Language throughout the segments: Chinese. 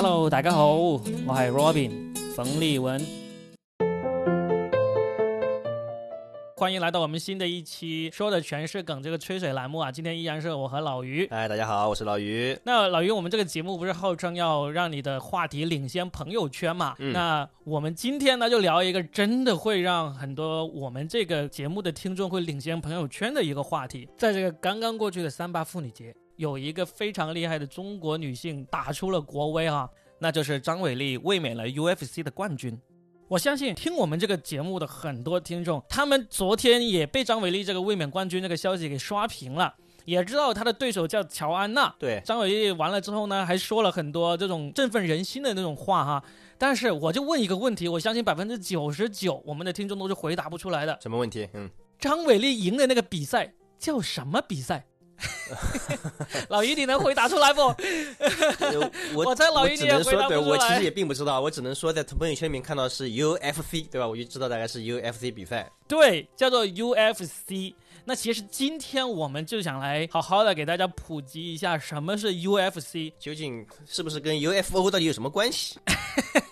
Hello，大家好，我系 Robin 冯立文，欢迎来到我们新的一期说的全是梗这个吹水栏目啊！今天依然是我和老于。哎，大家好，我是老于。那老于，我们这个节目不是号称要让你的话题领先朋友圈嘛？嗯那我们今天呢，就聊一个真的会让很多我们这个节目的听众会领先朋友圈的一个话题。在这个刚刚过去的三八妇女节，有一个非常厉害的中国女性打出了国威啊，那就是张伟丽卫冕了 UFC 的冠军。我相信听我们这个节目的很多听众，他们昨天也被张伟丽这个卫冕冠军这个消息给刷屏了，也知道他的对手叫乔安娜。对，张伟丽完了之后呢，还说了很多这种振奋人心的那种话哈。但是我就问一个问题，我相信百分之九十九我们的听众都是回答不出来的。什么问题？嗯，张伟丽赢的那个比赛叫什么比赛？老于，你能回答出来不？呃 我我猜老于你也回答说，对不出来我其实也并不知道，我只能说在朋友圈里面看到是 UFC，对吧？我就知道大概是 UFC 比赛。对，叫做 UFC。那其实今天我们就想来好好的给大家普及一下什么是 UFC，究竟是不是跟 UFO 到底有什么关系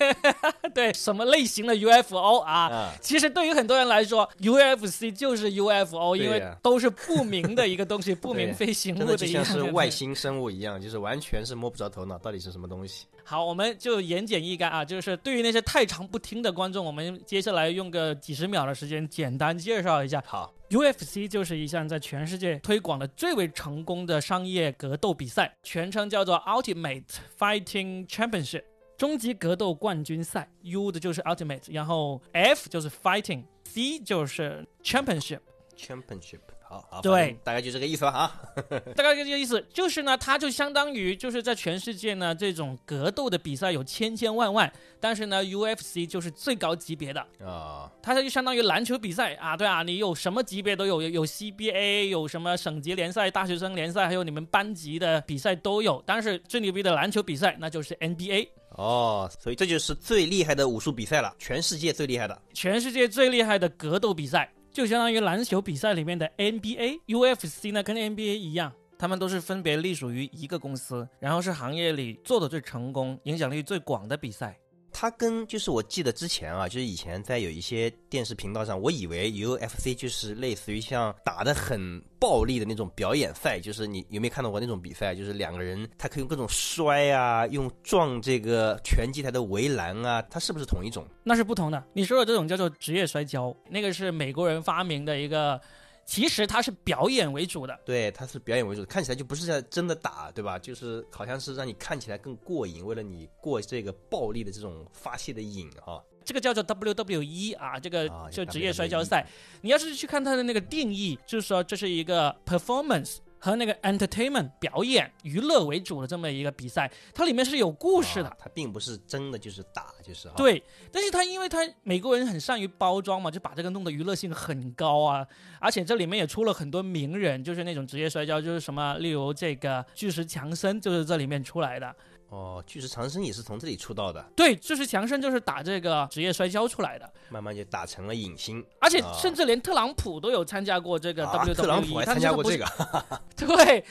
对，什么类型的 UFO 啊？啊？其实对于很多人来说，UFC 就是 UFO，因为都是不明的一个东西，不明飞行物的就物的一样像是外星生物一样，就是完全是摸不着头脑，到底是什么东西？好，我们就言简意赅啊，就是对于那些太长不听的观众，我们接下来用个几十秒的时间简单介绍一下。好，UFC 就是一项在全世界推广的最为成功的商业格斗比赛，全称叫做 Ultimate Fighting Championship，终极格斗冠军赛。U 的就是 Ultimate，然后 F 就是 Fighting，C 就是 Championship。Championship，好好，对大概就这个意思吧啊。大概就这个意思，就是呢，它就相当于就是在全世界呢，这种格斗的比赛有千千万万，但是呢，UFC 就是最高级别的，啊，它就相当于篮球比赛啊，对啊，你有什么级别都有，有有 CBA，有什么省级联赛、大学生联赛，还有你们班级的比赛都有。但是最牛逼的篮球比赛那就是 NBA，哦，所以这就是最厉害的武术比赛了，全世界最厉害的。全世界最厉害的格斗比赛，就相当于篮球比赛里面的 NBA。UFC 呢跟 NBA 一样，他们都是分别隶属于一个公司，然后是行业里做的最成功、影响力最广的比赛。它跟就是我记得之前啊，就是以前在有一些电视频道上，我以为 UFC 就是类似于像打得很暴力的那种表演赛，就是你有没有看到过那种比赛？就是两个人他可以用各种摔啊，用撞这个拳击台的围栏啊，它是不是同一种？那是不同的。你说的这种叫做职业摔跤，那个是美国人发明的一个，其实它是表演为主的。对，它是表演为主，看起来就不是在真的打，对吧？就是好像是让你看起来更过瘾，为了你过这个暴力的这种发泄的瘾哈。这个叫做 WWE 啊，这个啊就职业摔跤赛。你要是去看它的那个定义，就是说这是一个 performance 和那个 entertainment 表演娱乐为主的这么一个比赛，它里面是有故事的。啊它并不是真的就是打，就是哈。对，但是它因为它美国人很善于包装嘛，就把这个弄得娱乐性很高啊，而且这里面也出了很多名人，就是那种职业摔跤，就是什么，例如这个巨石强森就是这里面出来的。哦，巨石强森也是从这里出道的，对，巨石强森就是打这个职业摔跤出来的，慢慢就打成了影星。而且啊甚至连特朗普都有参加过这个 WWE，、啊、特朗普还参加过这个，对，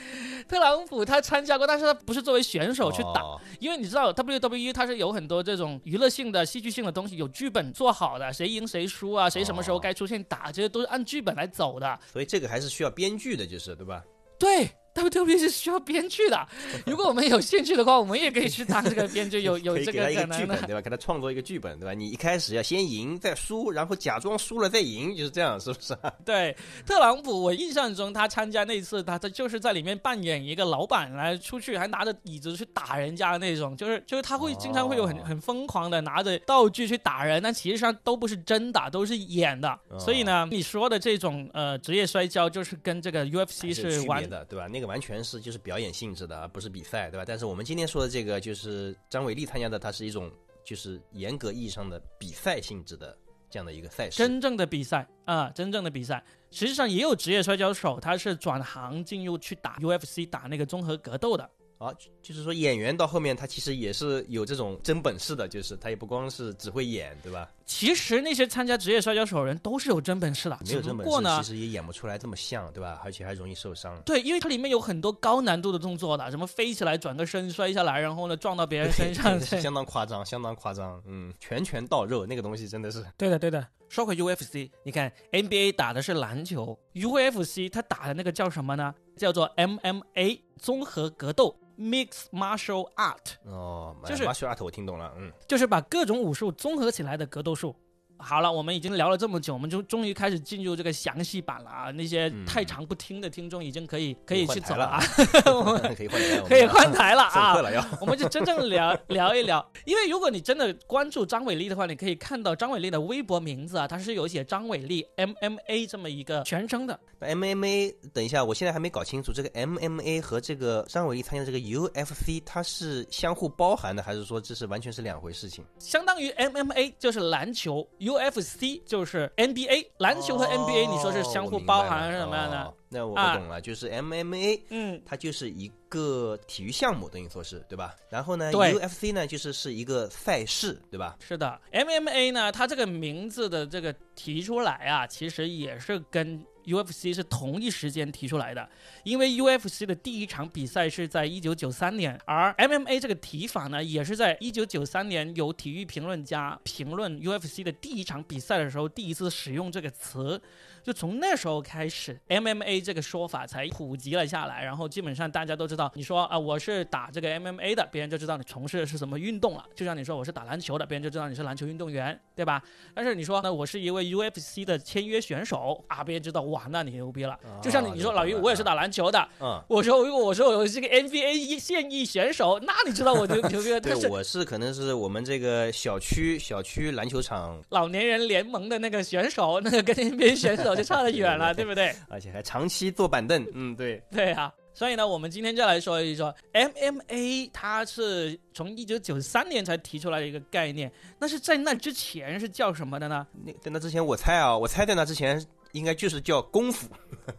特朗普他参加过，但是他不是作为选手去打，哦因为你知道 WWE 它是有很多这种娱乐性的、戏剧性的东西，有剧本做好的，谁赢谁输啊，谁什么时候哦该出现打，这些都是按剧本来走的。所以这个还是需要编剧的，就是对吧？对。WWE 是需要编剧的，如果我们有兴趣的话，我们也可以去当这个编剧，有 有这可以给他一可能。对吧？给他创作一个剧本，对吧？你一开始要先赢再输，然后假装输了再赢，就是这样，是不是？对，特朗普，我印象中他参加那次，他他就是在里面扮演一个老板来出去，还拿着椅子去打人家的那种，就是就是他会经常会有很哦很疯狂的拿着道具去打人，但其实上都不是真打，都是演的。哦所以呢，你说的这种呃职业摔跤，就是跟这个 UFC 是完的，对吧？那个完全是就是表演性质的，而不是比赛，对吧？但是我们今天说的这个，就是张伟丽参加的，它是一种就是严格意义上的比赛性质的这样的一个赛事。真正的比赛啊、真正的比赛。实际上也有职业摔跤手，他是转行进入去打 UFC 打那个综合格斗的。啊，就就是说演员到后面他其实也是有这种真本事的，就是他也不光是只会演，对吧？其实那些参加职业摔跤手的人都是有真本事的，没有只真本事，不过呢其，实也演不出来这么像，对吧？而且还容易受伤。对，因为它里面有很多高难度的动作的，什么飞起来转个身摔下来，然后呢撞到别人身上，相当夸张，相当夸张。嗯，拳拳到肉那个东西真的是对的对的。说回 UFC，你看 NBA 打的是篮球，UFC 他打的那个叫什么呢？叫做 MMA 综合格斗 （Mixed Martial Art），哦，就是 martial art 我听懂了，嗯，就是把各种武术综合起来的格斗术。好了，我们已经聊了这么久，我们就终于开始进入这个详细版了啊！那些嗯太长不听的听众已经可以可以去走了啊，可以换台了，可以换台了啊！了。我们就真正聊聊一聊，因为如果你真的关注张伟丽的话，你可以看到张伟丽的微博名字啊，它是有写张伟丽 MMA 这么一个全称的。那 MMA，等一下，我现在还没搞清楚这个 MMA 和这个张伟丽参加这个 UFC，它是相互包含的，还是说这是完全是两回事情？相当于 MMA 就是篮球，UFC 就是 NBA。篮球和 NBA 你说是相互包含是什么样的？哦那我不懂了，就是 MMA 嗯，它就是一个体育项目，等于说是对吧？然后呢，UFC 呢就是是一个赛事，对吧？是的，MMA 呢，它这个名字的这个提出来啊，其实也是跟 UFC 是同一时间提出来的，因为 UFC 的第一场比赛是在一九九三年，而 MMA 这个提法呢，也是在一九九三年有体育评论家评论 UFC 的第一场比赛的时候，第一次使用这个词。就从那时候开始，MMA 这个说法才普及了下来，然后基本上大家都知道，你说啊我是打这个 MMA 的，别人就知道你从事的是什么运动了。就像你说我是打篮球的，别人就知道你是篮球运动员，对吧？但是你说那我是一位 UFC 的签约选手啊，别人知道哇，那你牛逼了。就像你你说老于，我也是打篮球的，嗯，我说如果我说我是个 NBA 一现役选手，那你知道我牛牛逼了。对但，是我是可能是我们这个小区小区篮球场，老年人联盟的那个选手，那个跟 NBA 选手就差得远了，对不对？而且还长期坐板凳，嗯，对，对啊，所以呢，我们今天就来说一说 MMA，它是从一九九三年才提出来的一个概念。那是在那之前是叫什么的呢？那在那之前我猜啊，我猜在那之前应该就是叫功夫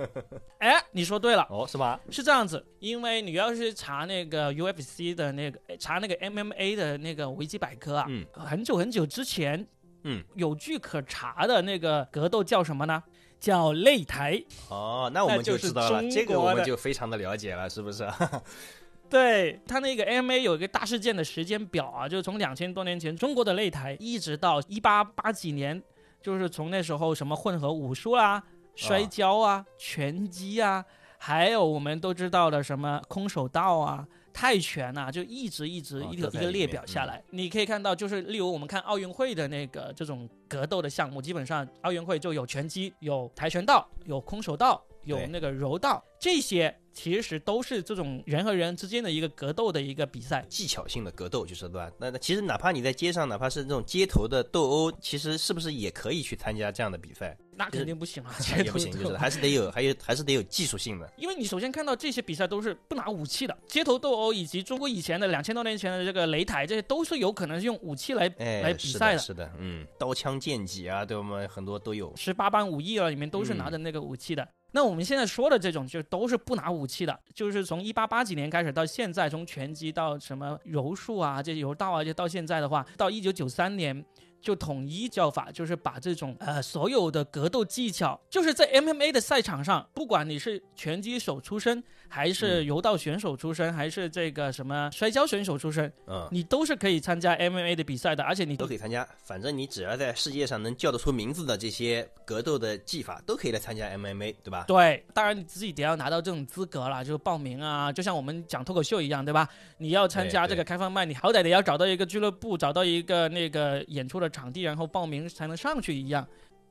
哎，你说对了，哦，是吧？是这样子。因为你要是查那个 UFC 的那个，哎查那个 MMA 的那个维基百科啊，嗯很久很久之前，嗯，有据可查的那个格斗叫什么呢？叫擂台。哦，那我们就知道了，这个我们就非常的了解了，是不是？对他那个 MMA 有一个大事件的时间表啊，就是从两千多年前中国的擂台，一直到一八八几年，就是从那时候什么混合武术啦、摔跤啊、拳击啊，还有我们都知道的什么空手道啊。泰拳啊，就一直一直哦一个、一个列表下来，你可以看到，就是例如我们看奥运会的那个这种格斗的项目，基本上奥运会就有拳击、有跆拳道、有空手道、有那个柔道，这些其实都是这种人和人之间的一个格斗的一个比赛。技巧性的格斗，就是对吧？那那其实哪怕你在街上，哪怕是那种街头的斗殴，其实是不是也可以去参加这样的比赛？那肯定不行啊，那也不行，就是还是得有，还有还是得有技术性的。因为你首先看到这些比赛都是不拿武器的，街头斗殴以及中国以前的两千多年前的这个擂台，这些都是有可能是用武器来来比赛的。是的，嗯，刀枪剑戟啊，对我们很多都有。十八般武艺啊，里面都是拿着那个武器的。那我们现在说的这种就都是不拿武器的，就是从一八八几年开始到现在，从拳击到什么柔术啊，这些柔道啊，就到现在的话，到一九九三年。就统一叫法，就是把这种呃所有的格斗技巧，就是在 MMA 的赛场上，不管你是拳击手出身，还是柔道选手出身，还是这个什么摔跤选手出身，嗯，你都是可以参加 MMA 的比赛的，而且你都可以参加。反正你只要在世界上能叫得出名字的这些格斗的技法，都可以来参加 MMA，对吧？对，当然你自己得要拿到这种资格了，就是报名啊，就像我们讲脱口秀一样，对吧？你要参加这个开放麦，你好歹得要找到一个俱乐部，找到一个那个演出的场地，然后报名才能上去一样。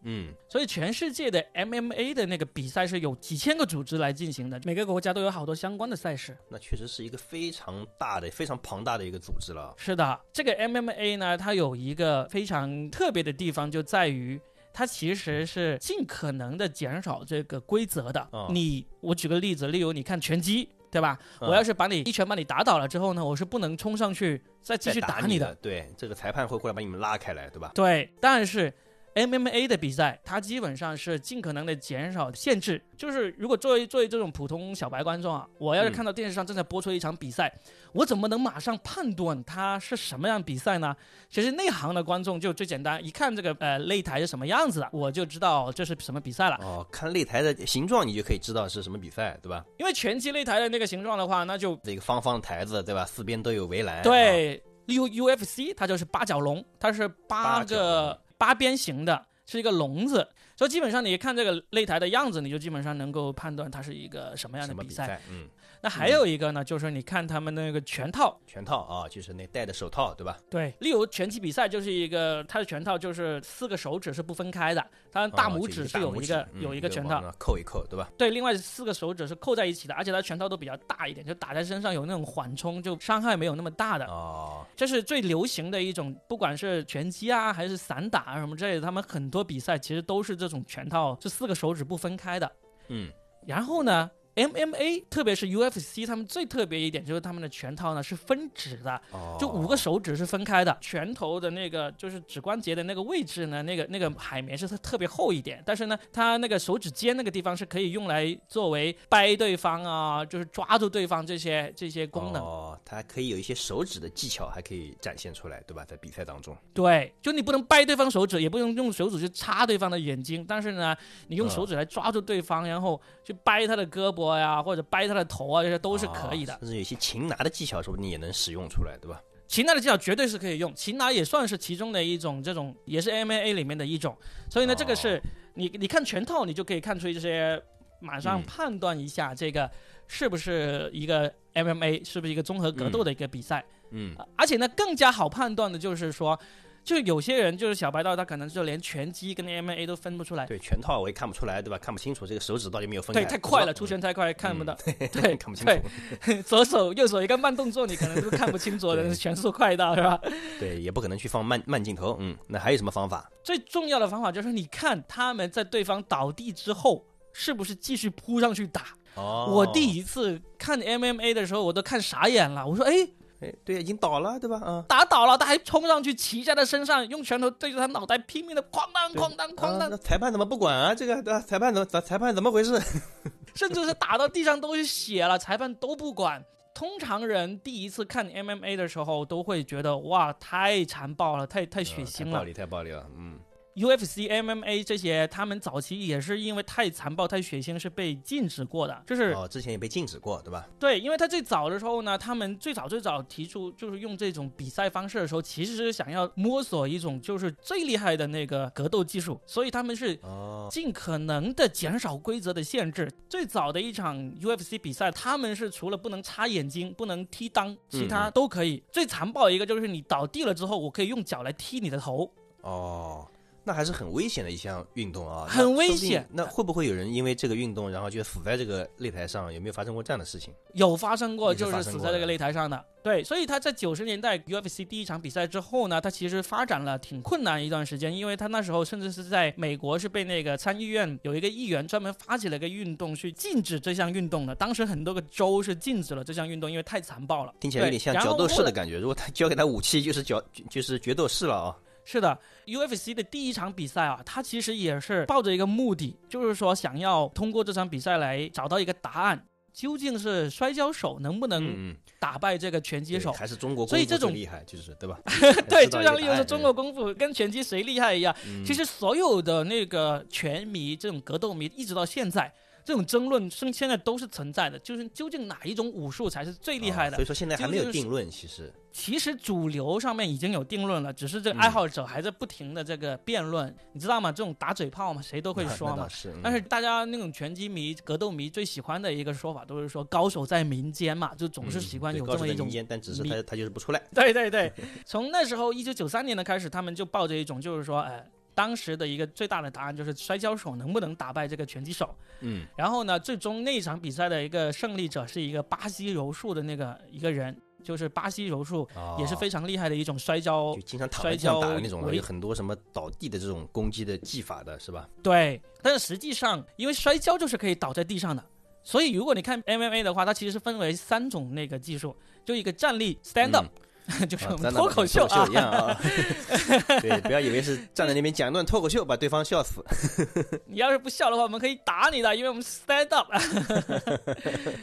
嗯，所以全世界的 MMA 的那个比赛是有几千个组织来进行的，每个国家都有好多相关的赛事。那确实是一个非常大的、非常庞大的一个组织了。是的，这个 MMA 呢，它有一个非常特别的地方，就在于它其实是尽可能的减少这个规则的。哦你，我举个例子，例如你看拳击，对吧？嗯我要是把你一拳把你打倒了之后呢，我是不能冲上去再继续再打你的，对，这个裁判会过来把你们拉开来，对吧？对，但是 MMA 的比赛，它基本上是尽可能的减少限制。就是如果作为作为这种普通小白观众啊，我要是嗯看到电视上正在播出一场比赛，我怎么能马上判断它是什么样比赛呢？其实内行的观众就最简单，一看这个呃擂台是什么样子的，我就知道这是什么比赛了。哦，看擂台的形状，你就可以知道是什么比赛，对吧？因为拳击擂台的那个形状的话，那就这个方方台子，对吧？四边都有围栏。啊，对，U UFC 它就是八角笼，它是八个笼八边形的，是一个笼子，所以基本上你看这个擂台的样子，你就基本上能够判断它是一个什么样的比赛。比赛？嗯，那还有一个呢，就是你看他们那个拳套，拳套啊，就是那戴的手套，对吧？对，例如拳击比赛就是一个他的拳套就是四个手指是不分开的，他大拇指是有一个、嗯有一个拳套扣一扣，对吧？对，另外四个手指是扣在一起的，而且它拳套都比较大一点，就打在身上有那种缓冲，就伤害没有那么大的。哦，这是最流行的一种，不管是拳击啊，还是散打啊什么之类的，他们很多比赛其实都是这种拳套，是四个手指不分开的。嗯，然后呢，MMA 特别是 UFC，他们最特别一点就是他们的拳套呢是分指的，哦，就五个手指是分开的，拳头的那个就是指关节的那个位置呢，那个那个海绵是特特别厚一点，但是呢，它那个手指尖那个地方是可以用来作为掰对方啊，就是抓住对方这些这些功能。哦，它可以有一些手指的技巧，还可以展现出来，对吧？在比赛当中，对，就你不能掰对方手指，也不能用手指去插对方的眼睛，但是呢，你用手指来抓住对方，然后去掰他的胳膊呀，或者掰他的头啊，这些都是可以的哦。甚至有一些擒拿的技巧，说不定也能使用出来，对吧？擒拿的技巧绝对是可以用，擒拿也算是其中的一种，这种也是 MMA 里面的一种。所以呢，哦这个是你你看拳套，你就可以看出这些，马上嗯判断一下这个是不是一个 MMA，是不是一个综合格斗的一个比赛。嗯，啊而且呢，更加好判断的就是说，就有些人就是小白道，他可能就连拳击跟 MMA 都分不出来。对，拳套我也看不出来，对吧？看不清楚这个手指到底有没有分开，对，太快了，嗯出拳太快，看不到。对对 看不清对楚，左手右手一个慢动作，你可能都看不清楚的，对拳速快到是吧？对，也不可能去放慢慢镜头，嗯，那还有什么方法？最重要的方法就是，你看他们在对方倒地之后，是不是继续扑上去打？哦，我第一次看 MMA 的时候，我都看傻眼了。我说，哎，哎，对，已经倒了，对吧？啊，打倒了，他还冲上去骑在他身上，用拳头对着他脑袋拼命的哐当哐当哐当啊那，裁判怎么不管啊？这个对吧？裁判怎么裁裁判怎么回事？甚至是打到地上都是血了，裁判都不管。通常人第一次看 MMA 的时候，都会觉得哇，太残暴了，太太血嗯腥了。太暴力，太暴力了，嗯，UFC、MMA 这些，他们早期也是因为太残暴、太血腥，是被禁止过的。就是、哦，之前也被禁止过，对吧？对，因为他最早的时候呢，他们最早最早提出就是用这种比赛方式的时候，其实是想要摸索一种就是最厉害的那个格斗技术，所以他们是哦，尽可能的减少规则的限制。最早的一场 UFC 比赛，他们是除了不能擦眼睛、不能踢裆，其他嗯都可以。最残暴一个就是你倒地了之后，我可以用脚来踢你的头。哦，那还是很危险的一项运动啊，很危险那会不会有人因为这个运动，然后就死在这个擂台上？有没有发生过这样的事情？有发生过，就是死在这个擂台上的。对，所以他在九十年代 UFC 第一场比赛之后呢，他其实发展了挺困难一段时间，因为他那时候甚至是在美国是被那个参议院有一个议员专门发起了一个运动去禁止这项运动的。当时很多个州是禁止了这项运动，因为太残暴了。听起来有点像角斗士的感觉。如果他交给他武器，就是角就是决斗士了啊。是的，UFC 的第一场比赛啊，他其实也是抱着一个目的，就是说想要通过这场比赛来找到一个答案，究竟是摔跤手能不能打败这个拳击对手？还是中国所以这种功夫厉害，就是对吧？对，就像例如说一个答案中国功夫跟拳击谁厉害一样，嗯其实所有的那个拳迷、这种格斗迷，一直到现在，这种争论现现在都是存在的，就是究竟哪一种武术才是最厉害的啊所以？说现在还没有定论，其实其实主流上面已经有定论了，只是这个嗯爱好者还在不停的这个辩论，你知道吗？这种打嘴炮嘛，谁都会 说嘛。是，嗯但是大家那种拳击迷、格斗迷最喜欢的一个说法，都是说高手在民间嘛，就总是喜欢有这么一种但只是他他就是不出来。对对对，从那时候一九九三年的开始，他们就抱着一种就是说，呃，当时的一个最大的答案就是摔跤手能不能打败这个拳击手。嗯，然后呢，最终那一场比赛的一个胜利者是一个巴西柔术的那个一个人，就是巴西柔术也是非常厉害的一种摔跤哦就。经常躺摔在地上打的跤那种，有很多什么倒地的这种攻击的技法的，是吧？对，但是实际上因为摔跤就是可以倒在地上的。所以，如果你看 MMA 的话，它其实是分为三种那个技术，就一个站立 stand up，、嗯 就是啊我们脱咱俩跟口秀啊脱口秀一。样啊。对，不要以为是站在那边讲一段脱口秀，把对方笑死。你要是不笑的话，我们可以打你的，因为我们 stand up。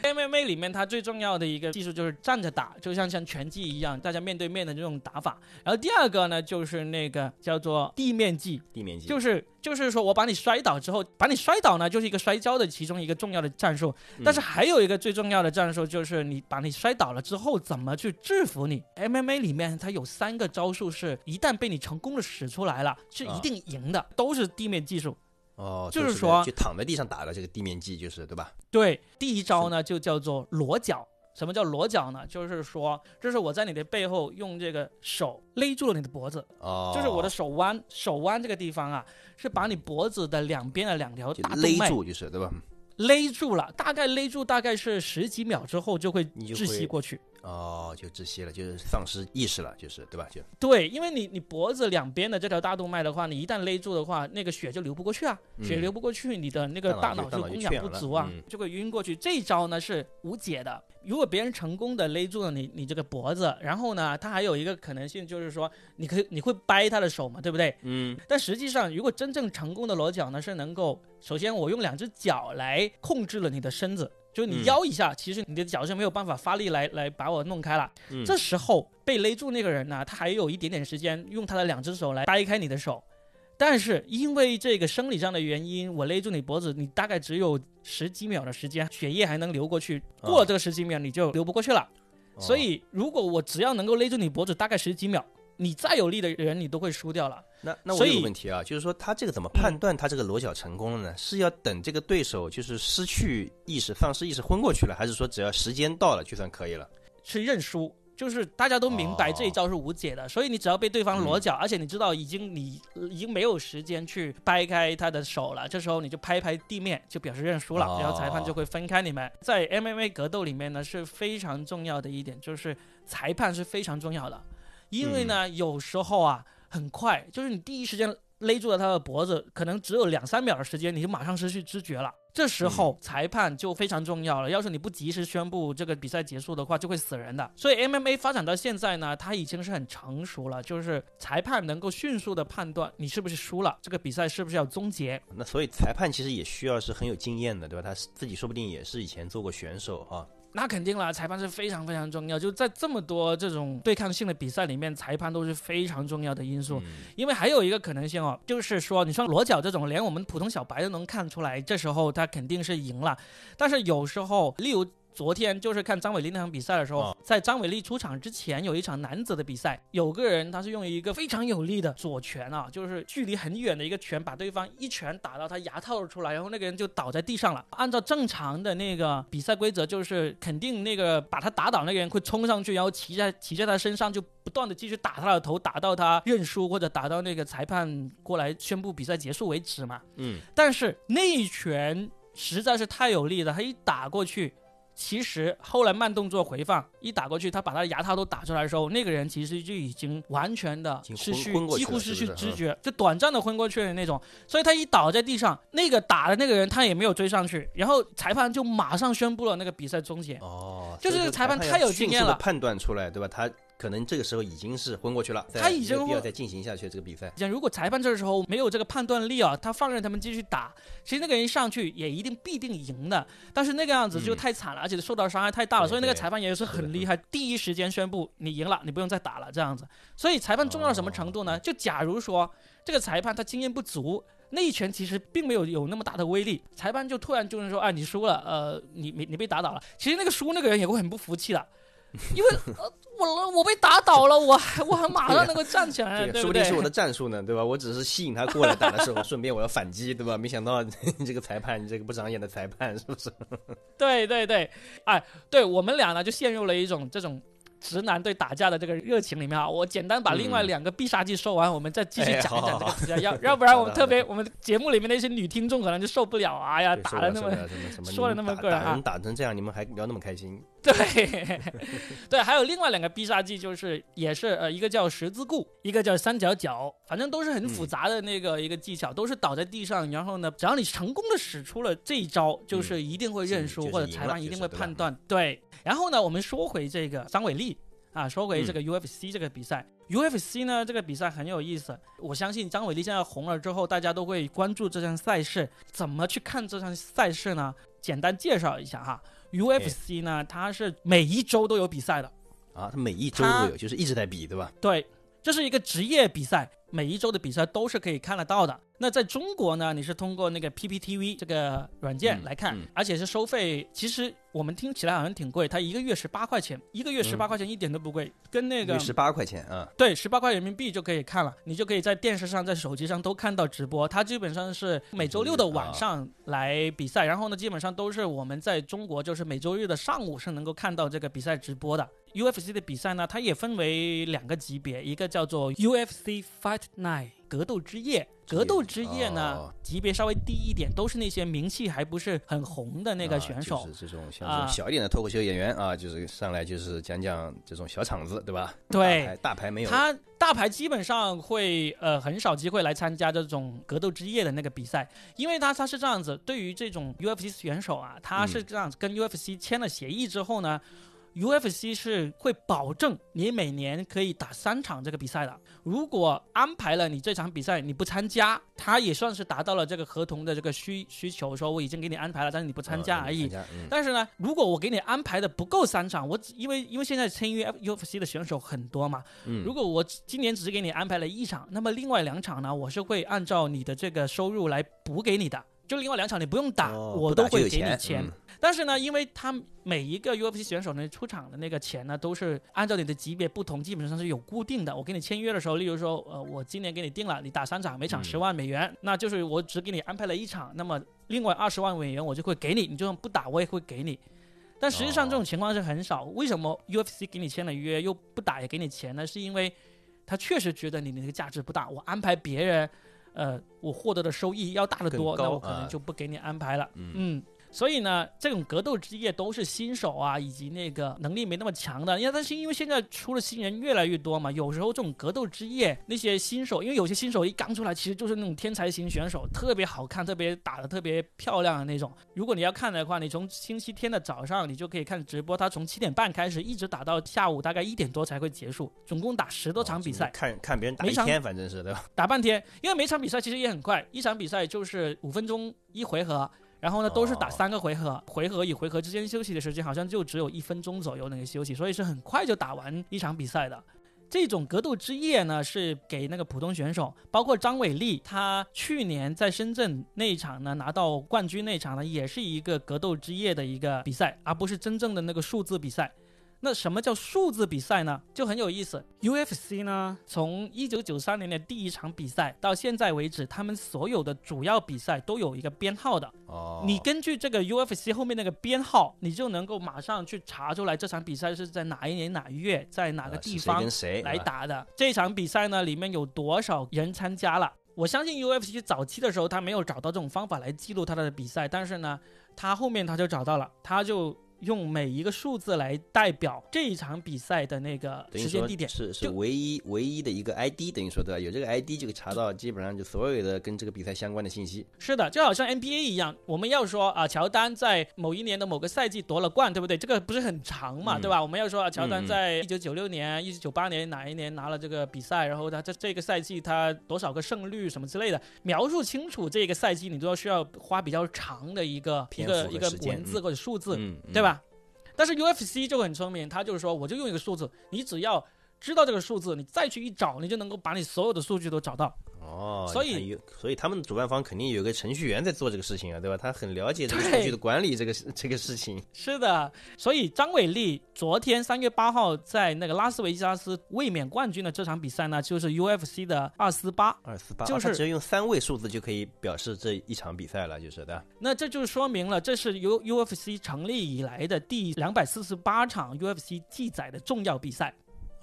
MMA 里面它最重要的一个技术就是站着打，就像像拳击一样，大家面对面的这种打法。然后第二个呢，就是那个叫做地面技，地面技就是就是说我把你摔倒之后，把你摔倒呢，就是一个摔跤的其中一个重要的战术。但是还有一个最重要的战术，就是你把你摔倒了之后，怎么去制服你？MMA 里面它有三个招数，是一旦被你成功的使出来了，是一定赢的，都是地面技术。哦，就是说就躺在地上打的这个地面技，就是对吧？对，第一招呢就叫做裸脚。什么叫裸脚呢？就是说，这是我在你的背后用这个手勒住了你的脖子，哦，就是我的手腕，手腕这个地方啊，是把你脖子的两边的两条大勒住，就是对吧？勒住了，大概勒住大概是十几秒之后就会窒息过去。哦，就窒息了，就是丧失意识了，就是对吧？就对，因为你你脖子两边的这条大动脉的话，你一旦勒住的话，那个血就流不过去啊，血嗯流不过去，你的那个大大脑就供氧不足啊，嗯就会晕过去。这一招呢是无解的。如果别人成功的勒住了你你这个脖子，然后呢，他还有一个可能性就是说，你可以你会掰他的手嘛，对不对？嗯，但实际上，如果真正成功的裸脚呢，是能够首先我用两只脚来控制了你的身子，就是你嗯腰一下，其实你的脚是没有办法发力来来把我弄开了。嗯这时候被勒住那个人呢，他还有一点点时间用他的两只手来掰开你的手，但是因为这个生理上的原因，我勒住你脖子，你大概只有十几秒的时间，血液还能流过去，啊过了这个十几秒你就流不过去了。哦所以如果我只要能够勒住你脖子，大概十几秒，你再有力的人你都会输掉了。那那我有个问题啊，就是说他这个怎么判断他这个裸脚成功了呢？是要等这个对手就是失去意识、丧失意识昏过去了，还是说只要时间到了就算可以了？是认输，就是大家都明白哦这一招是无解的，所以你只要被对方裸脚，而且你知道已经你已经没有时间去掰开他的手了，这时候你就拍拍地面，就表示认输了，哦然后裁判就会分开你们。在 MMA 格斗里面呢是非常重要的一点，就是裁判是非常重要的，因为呢、有时候啊很快，就是你第一时间勒住了他的脖子，可能只有两三秒的时间，你就马上失去知觉了。这时候裁判就非常重要了，要是你不及时宣布这个比赛结束的话，就会死人的。所以 MMA 发展到现在呢，它已经是很成熟了，就是裁判能够迅速的判断你是不是输了，这个比赛是不是要终结。那所以裁判其实也需要是很有经验的，对吧？他自己说不定也是以前做过选手啊。那肯定了，裁判是非常非常重要，就在这么多这种对抗性的比赛里面，裁判都是非常重要的因素。嗯因为还有一个可能性哦，就是说你像裸脚这种，连我们普通小白都能看出来，这时候他肯定是赢了。但是有时候，例如昨天就是看张伟丽那场比赛的时候，哦在张伟丽出场之前有一场男子的比赛，有个人他是用一个非常有力的左拳啊，就是距离很远的一个拳，把对方一拳打到他牙套出来，然后那个人就倒在地上了。按照正常的那个比赛规则，就是肯定那个把他打倒那个人会冲上去，然后骑在骑在他身上就不断的继续打他的头，打到他认输或者打到那个裁判过来宣布比赛结束为止嘛。嗯，但是那一拳实在是太有力了，他一打过去，其实后来慢动作回放一打过去，他把他的牙套都打出来的时候，那个人其实就已经完全的失去几乎失去知觉，就短暂的昏过去的那种。所以他一倒在地上，那个打的那个人他也没有追上去，然后裁判就马上宣布了那个比赛终结。哦，就是裁判太有经验了判断出来，对吧？他可能这个时候已经是昏过去了，他已经没有必要再进行下去这个比赛。讲如果裁判这时候没有这个判断力啊，他放任他们继续打，其实那个人一上去也一定必定赢的。但是那个样子就嗯太惨了，而且受到伤害太大了，所以那个裁判也是很厉害，第一时间宣布你赢了，你不用再打了这样子。所以裁判重要到什么程度哦呢？就假如说这个裁判他经验不足。那一拳其实并没有有那么大的威力，裁判就突然就是说，啊，你输了，呃，你你你被打倒了。其实那个输那个人也会很不服气的，因为呃，我我被打倒了，我还我还马上能够站起来，对？说不定是我的战术呢，对吧？我只是吸引他过来打的时候，顺便我要反击，对吧？没想到你这个裁判，你这个不长眼的裁判，是不是？对对对，哎，对我们俩呢就陷入了一种这种直男对打架的这个热情里面啊。我简单把另外嗯两个必杀技说完，我们再继续哎讲一讲这个要要不然我们特别 我们节目里面那些女听众可能就受不了啊呀，打的那么说了受不了什么什么说得那么个人打成这样，你们还聊那么开心？对 对，还有另外两个必杀技，就是也是呃，一个叫十字固，一个叫三角脚，反正都是很复杂的那个一个技巧，都是倒在地上，然后呢，只要你成功的使出了这一招，就是一定会认输，是就是或者裁判一定会判断。对，然后呢，我们说回这个张伟丽。啊，说回这个 UFC 这个比赛、u f c 呢这个比赛很有意思。我相信张伟丽现在红了之后，大家都会关注这项赛事。怎么去看这项赛事呢？简单介绍一下哈，UFC 呢它是每一周都有比赛的啊，它每一周都有，就是一直在比，对吧？对，这是一个职业比赛。每一周的比赛都是可以看得到的。那在中国呢，你是通过那个 PPTV 这个软件来看，而且是收费。其实我们听起来好像挺贵，它一个月十八块钱，一个月十八块钱一点都不贵，跟那个十八块钱啊，对，十八块人民币就可以看了，你就可以在电视上、在手机上都看到直播。它基本上是每周六的晚上来比赛，然后呢，基本上都是我们在中国就是每周日的上午是能够看到这个比赛直播的。UFC 的比赛呢，它也分为两个级别，一个叫做 UFC Fight Night 格斗之夜，格斗之夜呢级别稍微低一点，都是那些名气还不是很红的那个选手，就是这种像这种小一点的脱口秀演员啊，就是上来就是讲讲这种小场子，对吧？对，大牌没有，他大牌基本上会呃很少机会来参加这种格斗之夜的那个比赛，因为他他是这样子，对于这种 UFC 选手啊，他是这样子跟 UFC 签了协议之后呢。UFC 是会保证你每年可以打三场这个比赛的。如果安排了你这场比赛你不参加，他也算是达到了这个合同的这个需需求，说我已经给你安排了，但是你不参加而已。但是呢，如果我给你安排的不够三场，我因为因为现在签约 UFC 的选手很多嘛，如果我今年只给你安排了一场，那么另外两场呢，我是会按照你的这个收入来补给你的。就另外两场你不用打，我都会给你钱。但是呢，因为他每一个 UFC 选手呢出场的那个钱呢，都是按照你的级别不同，基本上是有固定的。我跟你签约的时候，例如说，呃，我今年给你定了，你打三场，每场十万美元，那就是我只给你安排了一场，那么另外二十万美元我就会给你，你就算不打我也会给你。但实际上这种情况是很少。为什么 UFC 给你签了约又不打也给你钱呢？是因为他确实觉得你的那个价值不大，我安排别人。呃，我获得的收益要大得多，那我可能就不给你安排了。嗯。所以呢，这种格斗之夜都是新手啊，以及那个能力没那么强的。因为但是因为现在出了新人越来越多嘛，有时候这种格斗之夜那些新手，因为有些新手一刚出来，其实就是那种天才型选手，特别好看，特别打的特别漂亮的那种。如果你要看的话，你从星期天的早上你就可以看直播，他从七点半开始，一直打到下午大概一点多才会结束，总共打十多场比赛。看看别人打一天，反正是对吧？打半天，因为每场比赛其实也很快，一场比赛就是五分钟一回合。然后呢，都是打三个回合，回合与回合之间休息的时间好像就只有一分钟左右那个休息，所以是很快就打完一场比赛的。这种格斗之夜呢，是给那个普通选手，包括张伟丽，他去年在深圳那一场呢拿到冠军那场呢，也是一个格斗之夜的一个比赛，而不是真正的那个数字比赛。那什么叫数字比赛呢？就很有意思。UFC 呢，从一九九三年的第一场比赛到现在为止，他们所有的主要比赛都有一个编号的。哦。你根据这个 UFC 后面那个编号，你就能够马上去查出来这场比赛是在哪一年哪一月，在哪个地方来打的。这场比赛呢，里面有多少人参加了？我相信 UFC 早期的时候，他没有找到这种方法来记录他的比赛，但是呢，他后面他就找到了，他就。用每一个数字来代表这一场比赛的那个时间地点，是是唯一唯一的一个 ID，等于说对吧？有这个 ID 就可以查到基本上就所有的跟这个比赛相关的信息。是的，就好像 NBA 一样，我们要说啊，乔丹在某一年的某个赛季夺了冠，对不对？这个不是很长嘛，对吧？我们要说啊，乔丹在一九九六年、一九九八年哪一年拿了这个比赛，然后他这这个赛季他多少个胜率什么之类的，描述清楚这个赛季，你都要需要花比较长的一个一个一个文字或者数字，嗯对吧？但是 UFC 就很聪明，他就是说，我就用一个数字，你只要知道这个数字，你再去一找，你就能够把你所有的数据都找到。哦，所以所以他们主办方肯定有个程序员在做这个事情啊，对吧？他很了解这个数据的管理这个这个事情。是的，所以张伟丽昨天三月八号在那个拉斯维加斯卫冕冠军的这场比赛呢，就是 UFC 的二四八，二四八，就是只要用三位数字就可以表示这一场比赛了，就是的。那这就说明了，这是 U UFC 成立以来的第两百四十八场 UFC 记载的重要比赛。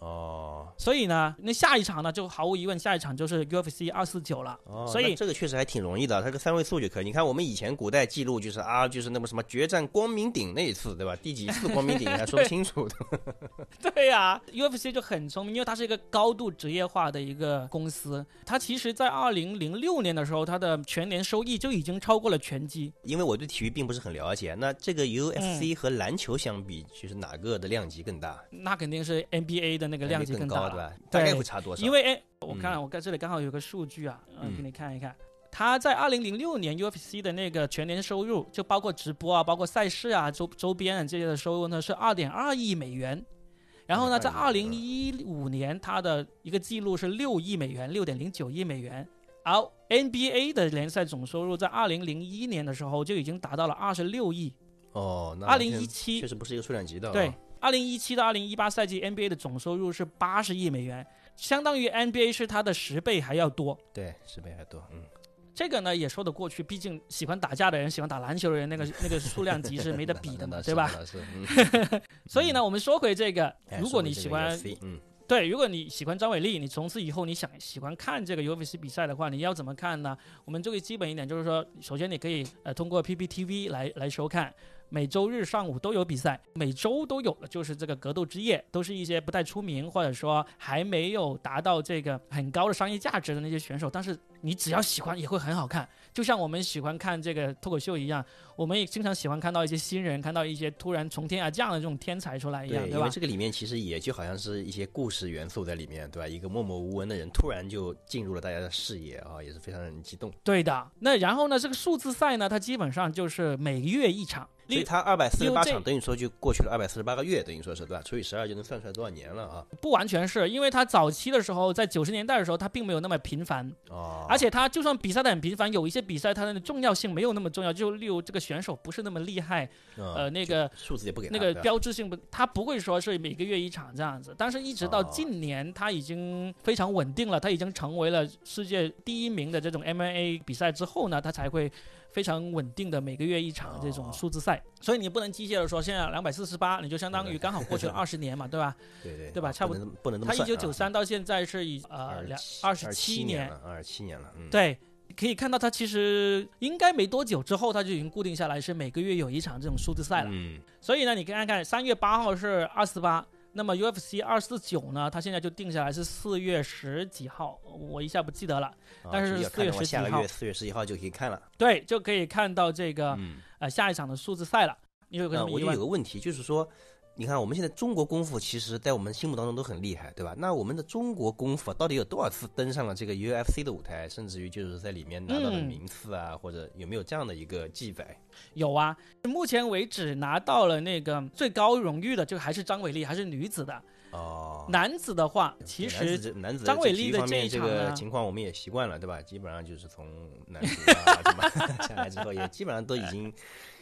哦所以呢，那下一场呢，就毫无疑问，下一场就是 UFC 二四九了。哦，所以这个确实还挺容易的，它个三位数就可以。你看我们以前古代记录就是啊，就是那么什么决战光明顶那一次，对吧？第几次光明顶还说不清楚的。对呀、u f c 就很聪明，因为它是一个高度职业化的一个公司。它其实，在二零零六年的时候，它的全年收益就已经超过了拳击。因为我对体育并不是很了解，那这个嗯 UFC 和篮球相比，就是哪个的量级更大？那肯定是 NBA 的那个量级更大了对吧？大概会差多少？因为哎，我看我看这里刚好有个数据啊，嗯，嗯给你看一看。他在二零零六年 UFC 的那个全年收入，就包括直播啊、包括赛事啊、周周边啊这些的收入呢，是二点二亿美元。然后呢，在二2.2零一五年，他的一个记录是六亿美元，六点零九亿美元。而 NBA 的联赛总收入在二零零一年的时候就已经达到了二十六亿。哦，那二零一七确实不是一个数量级的、啊。对，，二零一七到二零一八赛季 NBA 的总收入是八十亿美元，相当于 NBA 是它的十倍还要多。对，十倍还多。嗯，这个呢也说得过去，毕竟喜欢打架的人、喜欢打篮球的人，那个那个数量级是没得比的嘛，对吧？？嗯 所以呢，我们说回这个，哎如果你喜欢嗯，对，如果你喜欢张伟丽，你从此以后你想喜欢看这个 UFC 比赛的话，你要怎么看呢？我们这个基本一点就是说，首先你可以呃通过 PPTV 来来收看。每周日上午都有比赛，每周都有的就是这个格斗之夜，都是一些不太出名或者说还没有达到这个很高的商业价值的那些选手，但是你只要喜欢也会很好看，就像我们喜欢看这个脱口秀一样，我们也经常喜欢看到一些新人，看到一些突然从天而降的这种天才出来一样，对，对吧因为？这个里面其实也就好像是一些故事元素在里面，对吧？一个默默无闻的人突然就进入了大家的视野啊，也是非常让人激动。对的，那然后呢，这个数字赛呢，它基本上就是每个月一场。所以他二百四十八场，等于说就过去了二百四十八个月，等于说是对吧？除以十二就能算出来多少年了啊？不完全是因为他早期的时候，在九十年代的时候，他并没有那么频繁，哦，而且他就算比赛的很频繁，有一些比赛它的重要性没有那么重要，就例如这个选手不是那么厉害，呃呃，那个数字也不给那个标志性不，它不会说是每个月一场这样子，但是一直到哦近年，它已经非常稳定了，它已经成为了世界第一名的这种 MMA 比赛之后呢，它才会非常稳定的每个月一场这种哦。数字赛，所以你不能机械的说现在两百四十八，你就相当于刚好过去了 二十年嘛，对吧？对对对吧？差不多不能这么它一算啊。九九三到现在是以呃两二十七七年，了，二十七年了，嗯，对。可以看到，他其实应该没多久之后，他就已经固定下来，是每个月有一场这种数字赛了。嗯，所以呢，你看看三月八号是二四八，那么 UFC 二四九呢，它现在就定下来是四月十几号，我一下不记得了。啊但是4就要看月10的话下个几号月四月十几号就可以看了。对，就可以看到这个、嗯，呃下一场的数字赛了。你有个什那我就有？个问题，就是说，你看我们现在中国功夫其实在我们心目当中都很厉害，对吧？那我们的中国功夫到底有多少次登上了这个 UFC 的舞台，甚至于就是在里面拿到了嗯名次啊，或者有没有这样的一个记载？有啊，目前为止拿到了那个最高荣誉的，就还是张伟丽，还是女子的。哦，男子的话，其男实子男子张伟丽的这体育方面这个这一场呢情况我们也习惯了，对吧？基本上就是从男子啊 对吧 下来之后，也基本上都已经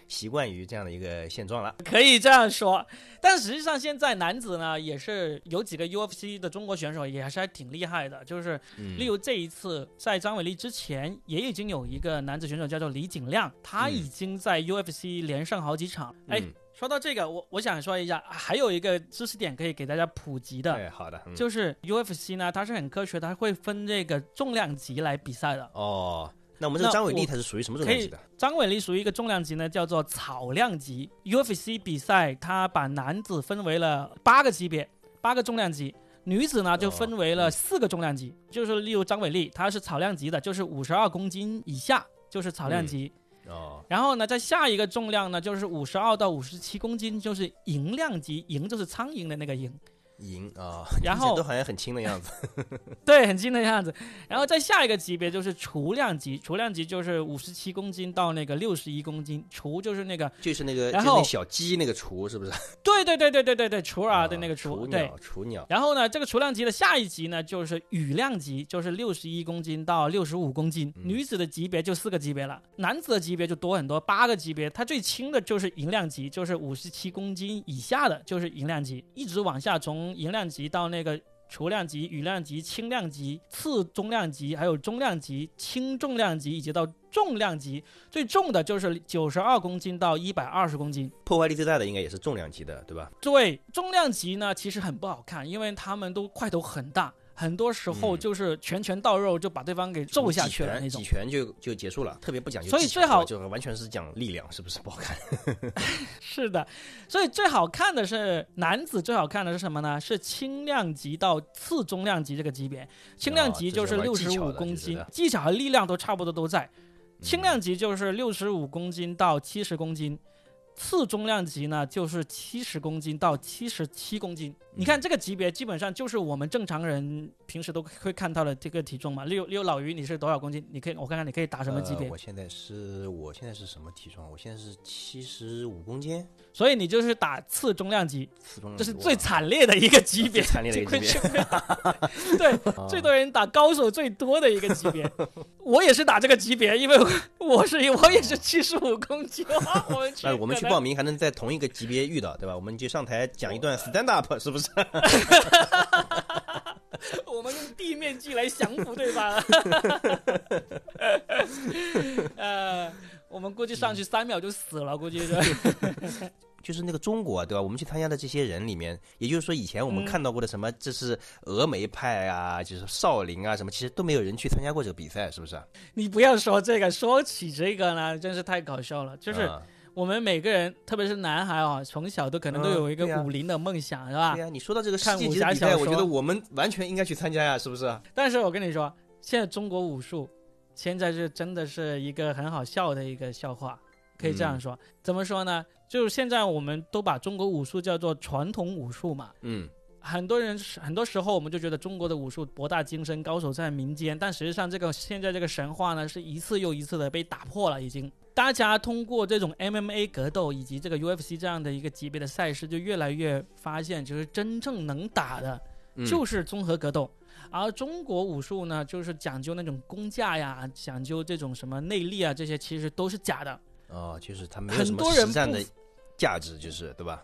习惯于这样的一个现状了。可以这样说，但实际上现在男子呢也是有几个 UFC 的中国选手也还是还挺厉害的，就是嗯例如这一次在张伟丽之前也已经有一个男子选手叫做李景亮，他嗯已经在 UFC 连胜好几场。哎、嗯说到这个，我我想说一下，还有一个知识点可以给大家普及的，对，好的，嗯就是 UFC 呢，它是很科学，它会分这个重量级来比赛的。哦，那我们这个张伟丽我他是属于什么重量级的？张伟丽属于一个重量级呢，叫做草量级。UFC 比赛它把男子分为了八个级别，八个重量级。女子呢就哦分为了嗯四个重量级，就是例如张伟丽，她是草量级的，就是五十二公斤以下就是草量级。哦，然后呢，在下一个重量呢，就是五十二到五十七公斤，就是银量级，银就是苍蝇的那个银，赢啊，然后都好像很轻的样子。对，很轻的样子。然后再下一个级别就是雏量级，雏量级就是五十七公斤到那个六十一公斤，雏就是那个，就是那个，就然后是那小鸡那个雏，是不是？对对对对对对对，雏儿的啊那个雏，对。鸟，雏鸟。然后呢，这个雏量级的下一级呢，就是羽量级，就是六十一公斤到六十五公斤。嗯女子的级别就四个级别了，男子的级别就多很多，八个级别。它最轻的就是银量级，就是五十七公斤以下的，就是银量级，一直往下从银量级到那个储量级、羽量级、轻量级、次中量级，还有中量级、轻重量级，以及到重量级。最重的就是九十二公斤到一百二十公斤。破坏力最大的应该也是重量级的，对吧？对，重量级呢其实很不好看，因为他们都块头很大。很多时候嗯就是拳拳到肉就把对方给揍下去了那种几。拳就就结束了，特别不讲究所以最好就完全是讲力量，是不是不好看？是的，所以最好看的是男子最好看的是什么呢？是轻量级到次中量级这个级别。轻量级就是哦六十五公斤技巧和力量都差不多都在。轻嗯量级就是六十五公斤到七十公斤，次重量级呢就是七十公斤到七十七公斤。你看这个级别基本上就是我们正常人平时都会看到的这个体重嘛。六六老于你是多少公斤？你可以我看看你可以打什么级别呃？我现在是我现在是什么体重？我现在是七十五公斤，所以你就是打次中量级，这是最惨烈的一个级别，最惨烈的一个级别 对，最多人打高手最多的一个级别。我也是打这个级别，因为我我是我也是七十五公斤，哇我们去那我们去报名还能在同一个级别遇到，对吧？我们就上台讲一段 stand up，是不是？我们用地面技来降服对方。呃，我们估计上去三秒就死了，估计是。就是那个中国，对吧？我们去参加的这些人里面，也就是说以前我们嗯看到过的什么，这是峨眉派啊，就是少林啊什么，其实都没有人去参加过这个比赛，是不是？你不要说这个，说起这个呢，真是太搞笑了。就是啊我们每个人，特别是男孩啊，从小都可能都有一个武林的梦想，是吧对？呀、你说到这个世看武界级的比赛，侠小说我觉得我们完全应该去参加呀，是不是？但是我跟你说，现在中国武术现在是真的是一个很好笑的一个笑话，可以这样说。怎么说呢？就是现在我们都把中国武术叫做传统武术嘛。嗯，很多人很多时候我们就觉得中国的武术博大精深，高手在民间，但实际上这个现在这个神话呢，是一次又一次的被打破了，已经。大家通过这种 MMA 格斗以及这个 UFC 这样的一个级别的赛事，就越来越发现，就是真正能打的嗯就是综合格斗。而中国武术呢，就是讲究那种功架呀，讲究这种什么内力啊，这些其实都是假的。哦，就是他没有什么很多人不的价值，就是对吧？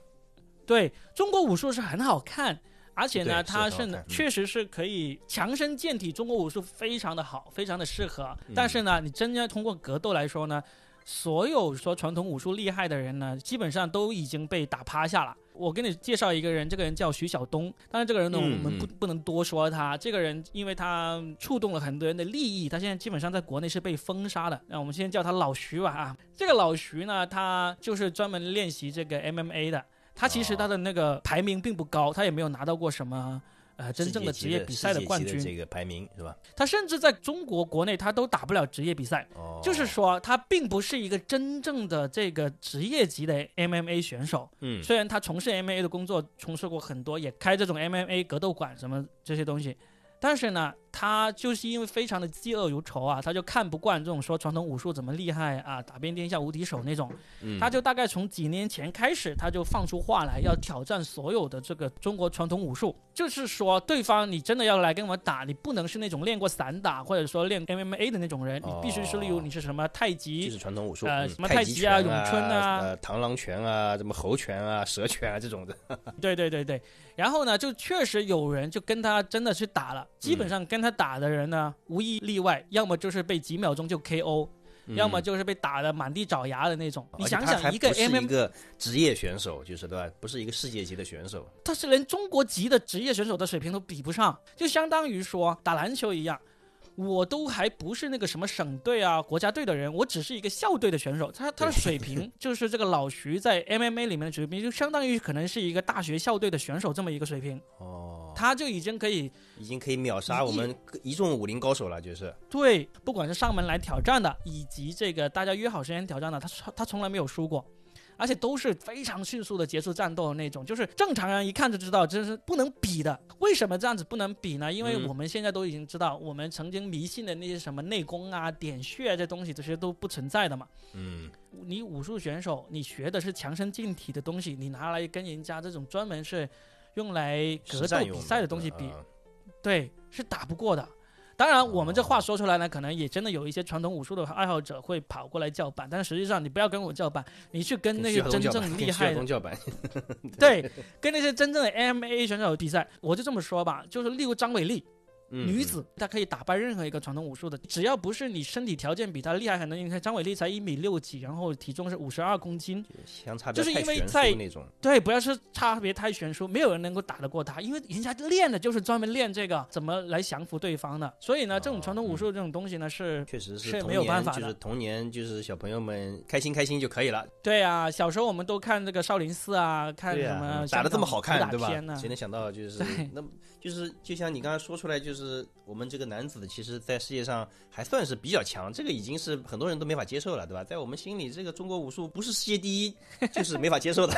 对中国武术是很好看，而且呢，它是确实是可以强身健体，中国武术非常的好，非常的适合。嗯但是呢，你真正通过格斗来说呢，所有说传统武术厉害的人呢，基本上都已经被打趴下了。我给你介绍一个人，这个人叫徐晓东。当然，这个人呢，嗯我们不嗯不能多说他。这个人，因为他触动了很多人的利益，他现在基本上在国内是被封杀的。那我们先叫他老徐吧啊。这个老徐呢，他就是专门练习这个 MMA 的。他其实哦他的那个排名并不高，他也没有拿到过什么呃真正的职业比赛的冠军。这个排名是吧？他甚至在中国国内他都打不了职业比赛。哦，就是说，他并不是一个真正的这个职业级的 MMA 选手。嗯，虽然他从事 MMA 的工作，从事过很多，也开这种 MMA 格斗馆什么这些东西，但是呢，他就是因为非常的嫉恶如仇啊，他就看不惯这种说传统武术怎么厉害啊，打遍天下无敌手那种，嗯。他就大概从几年前开始，他就放出话来，要挑战所有的这个中国传统武术，就是说，对方你真的要来跟我打，你不能是那种练过散打或者说练 MMA 的那种人，你必须是例如哦你是什么太极就是传统武术，嗯。呃什么太极啊咏春啊。呃螳螂拳啊，什么猴拳啊、蛇拳啊这种的。对对对对，然后呢，就确实有人就跟他真的去打了，基嗯本上跟他打的人呢，无一例外，要么就是被几秒钟就 KO，、要么嗯就是被打的满地找牙的那种。你想想，一个不是一 MM，个职业选手，就是对吧？不是一个世界级的选手。他是连中国级的职业选手的水平都比不上，就相当于说打篮球一样。我都还不是那个什么省队啊、国家队的人，我只是一个校队的选手。他他的水平 就是这个老徐在 MMA 里面的水平，就相当于可能是一个大学校队的选手这么一个水平，哦，他就已经可以已经可以秒杀我们一众武林高手了，就是。对，不管是上门来挑战的，以及这个大家约好时间挑战的，他从他从来没有输过，而且都是非常迅速的结束战斗的那种，就是正常人一看就知道这是不能比的。为什么这样子不能比呢？因为嗯我们现在都已经知道，我们曾经迷信的那些什么内功啊、点穴啊这东西，这些都不存在的嘛。嗯，你武术选手，你学的是强身健体的东西，你拿来跟人家这种专门是用来格斗比赛的东西比，啊对，是打不过的。当然，我们这话说出来呢，可能也真的有一些传统武术的爱好者会跑过来叫板，但是实际上你不要跟我叫板，你去跟那些真正厉害的，叫板，对，跟那些真正的 MMA 选手比赛，我就这么说吧，就是例如张伟丽。女子她可以打败任何一个传统武术的，只要不是你身体条件比她厉害很多。你看张伟丽才一米六几，然后体重是五十二公斤，相差就是因为在那种对，不要是差别太悬殊，没有人能够打得过她，因为人家练的就是专门练这个怎么来降服对方的。所以呢，这种传统武术这种东西呢是确实是没有办法的，就是童年就是小朋友们开心开心就可以了。对啊，小时候我们都看这个少林寺啊，看什么打的这么好看，对吧？呢？谁能想到就是那就是就像你刚才说出来，就是我们这个男子，其实，在世界上还算是比较强，这个已经是很多人都没法接受了，对吧？在我们心里，这个中国武术不是世界第一，就是没法接受的。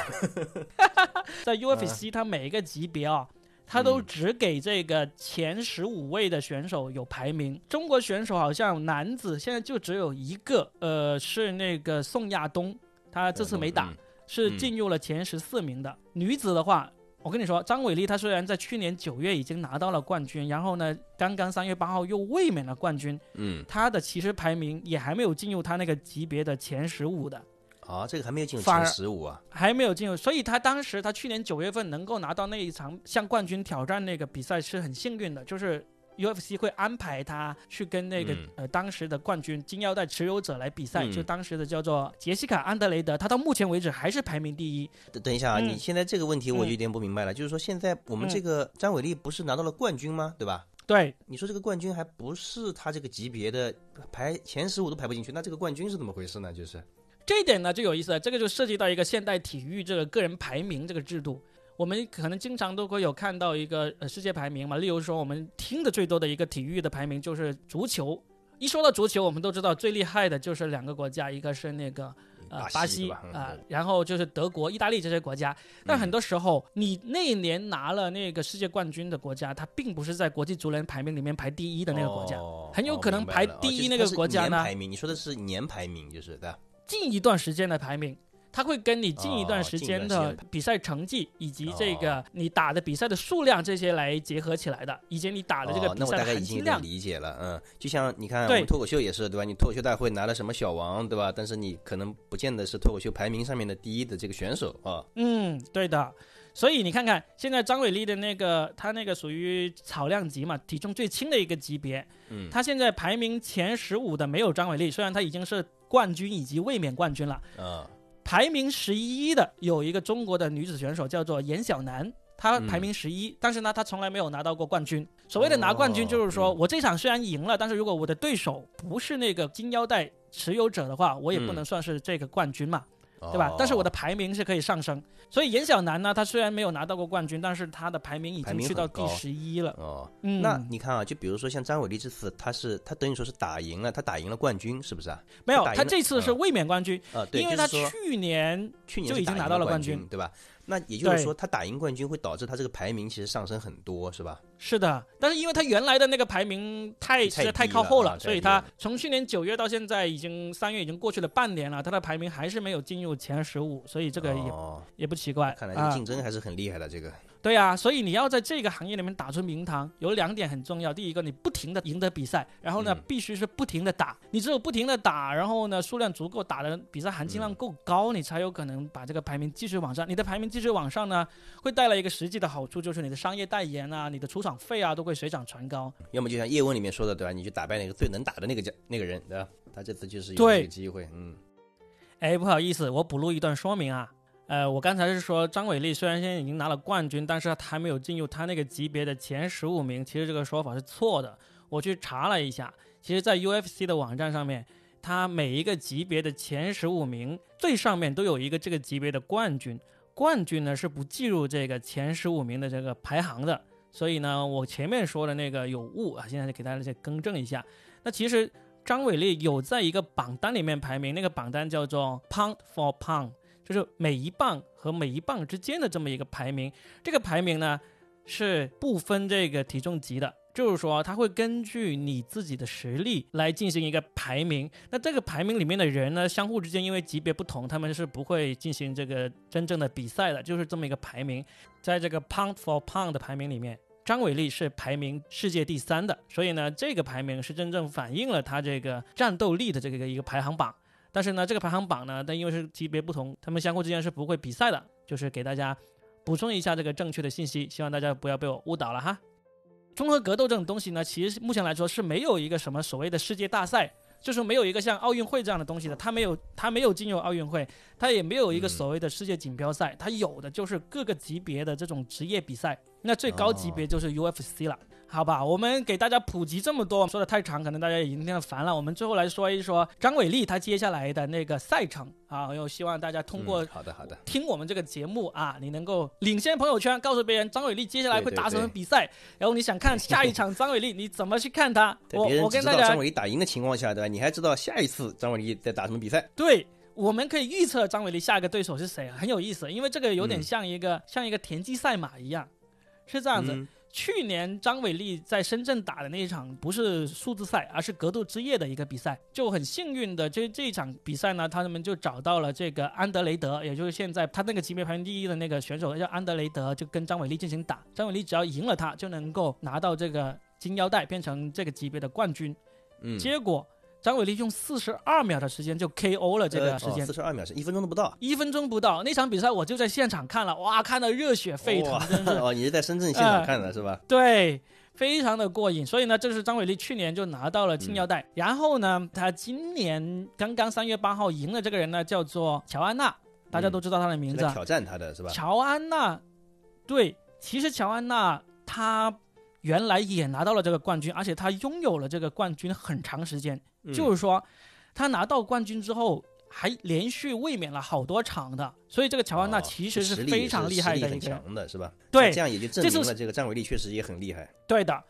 在 UFC，它每一个级别啊，它都只给这个前十五位的选手有排名。中国选手好像男子现在就只有一个，呃，是那个宋亚东，他这次没打，是进入了前十四名的。女子的话。我跟你说，张伟丽她虽然在去年九月已经拿到了冠军，然后呢，刚刚三月八号又卫冕了冠军，嗯，她的其实排名也还没有进入她那个级别的前十五的。啊，这个还没有进入前十五啊，还没有进入，所以他当时他去年九月份能够拿到那一场向冠军挑战那个比赛是很幸运的，就是。UFC 会安排他去跟那个呃当时的冠军金腰带持有者来比赛，就当时的叫做杰西卡安德雷德，他到目前为止还是排名第一。等等一下啊，你现在这个问题我就有点不明白了，就是说现在我们这个张伟丽不是拿到了冠军吗？对吧？对，你说这个冠军还不是他这个级别的排前十五都排不进去，那这个冠军是怎么回事呢？就是这一点呢就有意思了，这个就涉及到一个现代体育这个个人排名这个制度。我们可能经常都会有看到一个呃世界排名嘛，例如说我们听的最多的一个体育的排名就是足球。一说到足球，我们都知道最厉害的就是两个国家，一个是那个呃巴西啊，然后就是德国、意大利这些国家。但很多时候，你那一年拿了那个世界冠军的国家，它并不是在国际足联排名里面排第一的那个国家，很有可能排第一那个国家呢。排名，你说的是年排名，就是对？近一段时间的排名。他会跟你近一段时间的比赛成绩以及这个你打的比赛的数量这些来结合起来的，以及你打的这个比赛的含金量。理解了，嗯，就像你看我们脱口秀也是对吧？你脱口秀大会拿了什么小王对吧？但是你可能不见得是脱口秀排名上面的第一的这个选手啊。嗯，对的。所以你看看现在张伟丽的那个，他那个属于草量级嘛，体重最轻的一个级别。嗯，他现在排名前十五的没有张伟丽，虽然他已经是冠军以及卫冕冠军了。啊。排名十一的有一个中国的女子选手叫做严小楠，她排名十一，但是呢，她从来没有拿到过冠军。所谓的拿冠军，就是说我这场虽然赢了，但是如果我的对手不是那个金腰带持有者的话，我也不能算是这个冠军嘛。对吧？但是我的排名是可以上升，所以严小楠呢，他虽然没有拿到过冠军，但是他的排名已经去到第十一了。哦，嗯那你看啊，就比如说像张伟丽这次，他是他等于说是打赢了，他打赢了冠军，是不是啊？没有，他这次是卫冕冠军啊，因为他去年去年就已经拿到了冠军，对吧？那也就是说，他打赢冠军会导致他这个排名其实上升很多，是吧？是的，但是因为他原来的那个排名太实在太靠后了，所以他从去年九月到现在已经三月已经过去了半年了，他的排名还是没有进入前十五，所以这个也也不奇怪。看来竞争还是很厉害的这个。对呀，所以你要在这个行业里面打出名堂，有两点很重要。第一个，你不停的赢得比赛，然后呢，必须是不停的打。你只有不停的打，然后呢，数量足够，打的比赛含金量够高，你才有可能把这个排名继续往上。你的排名继续往上呢，会带来一个实际的好处，就是你的商业代言啊，你的出场费啊，都会水涨船高。要么就像叶问里面说的，对吧？你去打败那个最能打的那个家那个人，对吧？他这次就是有这个机会，嗯。哎，不好意思，我补录一段说明啊。呃，我刚才是说张伟丽虽然现在已经拿了冠军，但是他还没有进入他那个级别的前十五名。其实这个说法是错的。我去查了一下，其实，在 UFC 的网站上面，他每一个级别的前十五名最上面都有一个这个级别的冠军，冠军呢是不计入这个前十五名的这个排行的。所以呢，我前面说的那个有误啊，现在就给大家再更正一下。那其实张伟丽有在一个榜单里面排名，那个榜单叫做 Pound for Pound。就是每一棒和每一棒之间的这么一个排名，这个排名呢是不分这个体重级的，就是说它会根据你自己的实力来进行一个排名。那这个排名里面的人呢，相互之间因为级别不同，他们是不会进行这个真正的比赛的，就是这么一个排名。在这个 pound for pound 的排名里面，张伟丽是排名世界第三的，所以呢，这个排名是真正反映了他这个战斗力的这个一个排行榜。但是呢，这个排行榜呢，但因为是级别不同，他们相互之间是不会比赛的，就是给大家补充一下这个正确的信息，希望大家不要被我误导了哈。综合格斗这种东西呢，其实目前来说是没有一个什么所谓的世界大赛，就是没有一个像奥运会这样的东西的，它没有，它没有进入奥运会，它也没有一个所谓的世界锦标赛，它有的就是各个级别的这种职业比赛，那最高级别就是 UFC 了。好吧，我们给大家普及这么多，说的太长，可能大家已经听得烦了。我们最后来说一说张伟丽他接下来的那个赛程啊，又希望大家通过好的好的听我们这个节目啊，你能够领先朋友圈，告诉别人张伟丽接下来会打什么比赛，然后你想看下一场张伟丽，你怎么去看他？我我跟大家张伟丽打赢的情况下，对吧？你还知道下一次张伟丽在打什么比赛？对，我们可以预测张伟丽下一个对手是谁，很有意思，因为这个有点像一个像一个田忌赛马一样，是这样子。去年张伟丽在深圳打的那一场不是数字赛，而是格斗之夜的一个比赛，就很幸运的，这这一场比赛呢，他们就找到了这个安德雷德，也就是现在他那个级别排名第一的那个选手叫安德雷德，就跟张伟丽进行打，张伟丽只要赢了他，就能够拿到这个金腰带，变成这个级别的冠军。嗯，结果。张伟丽用四十二秒的时间就 KO 了这个时间，四十二秒是一分钟都不到，一分钟不到。那场比赛我就在现场看了，哇，看的热血沸腾，真是。哦，你是在深圳现场看的是吧？对，非常的过瘾。所以呢，这是张伟丽去年就拿到了金腰带，然后呢，他今年刚刚三月八号赢了这个人呢，叫做乔安娜，大家都知道他的名字。挑战他的是吧？乔安娜，对，其实乔安娜她原来也拿到了这个冠军，而且她拥有了这个冠军很长时间。就是说，他拿到冠军之后，还连续卫冕了好多场的，所以这个乔安娜其实是非常厉害的一个强的是吧？对，这样也就证明了这个张伟丽确实也很厉害。对的。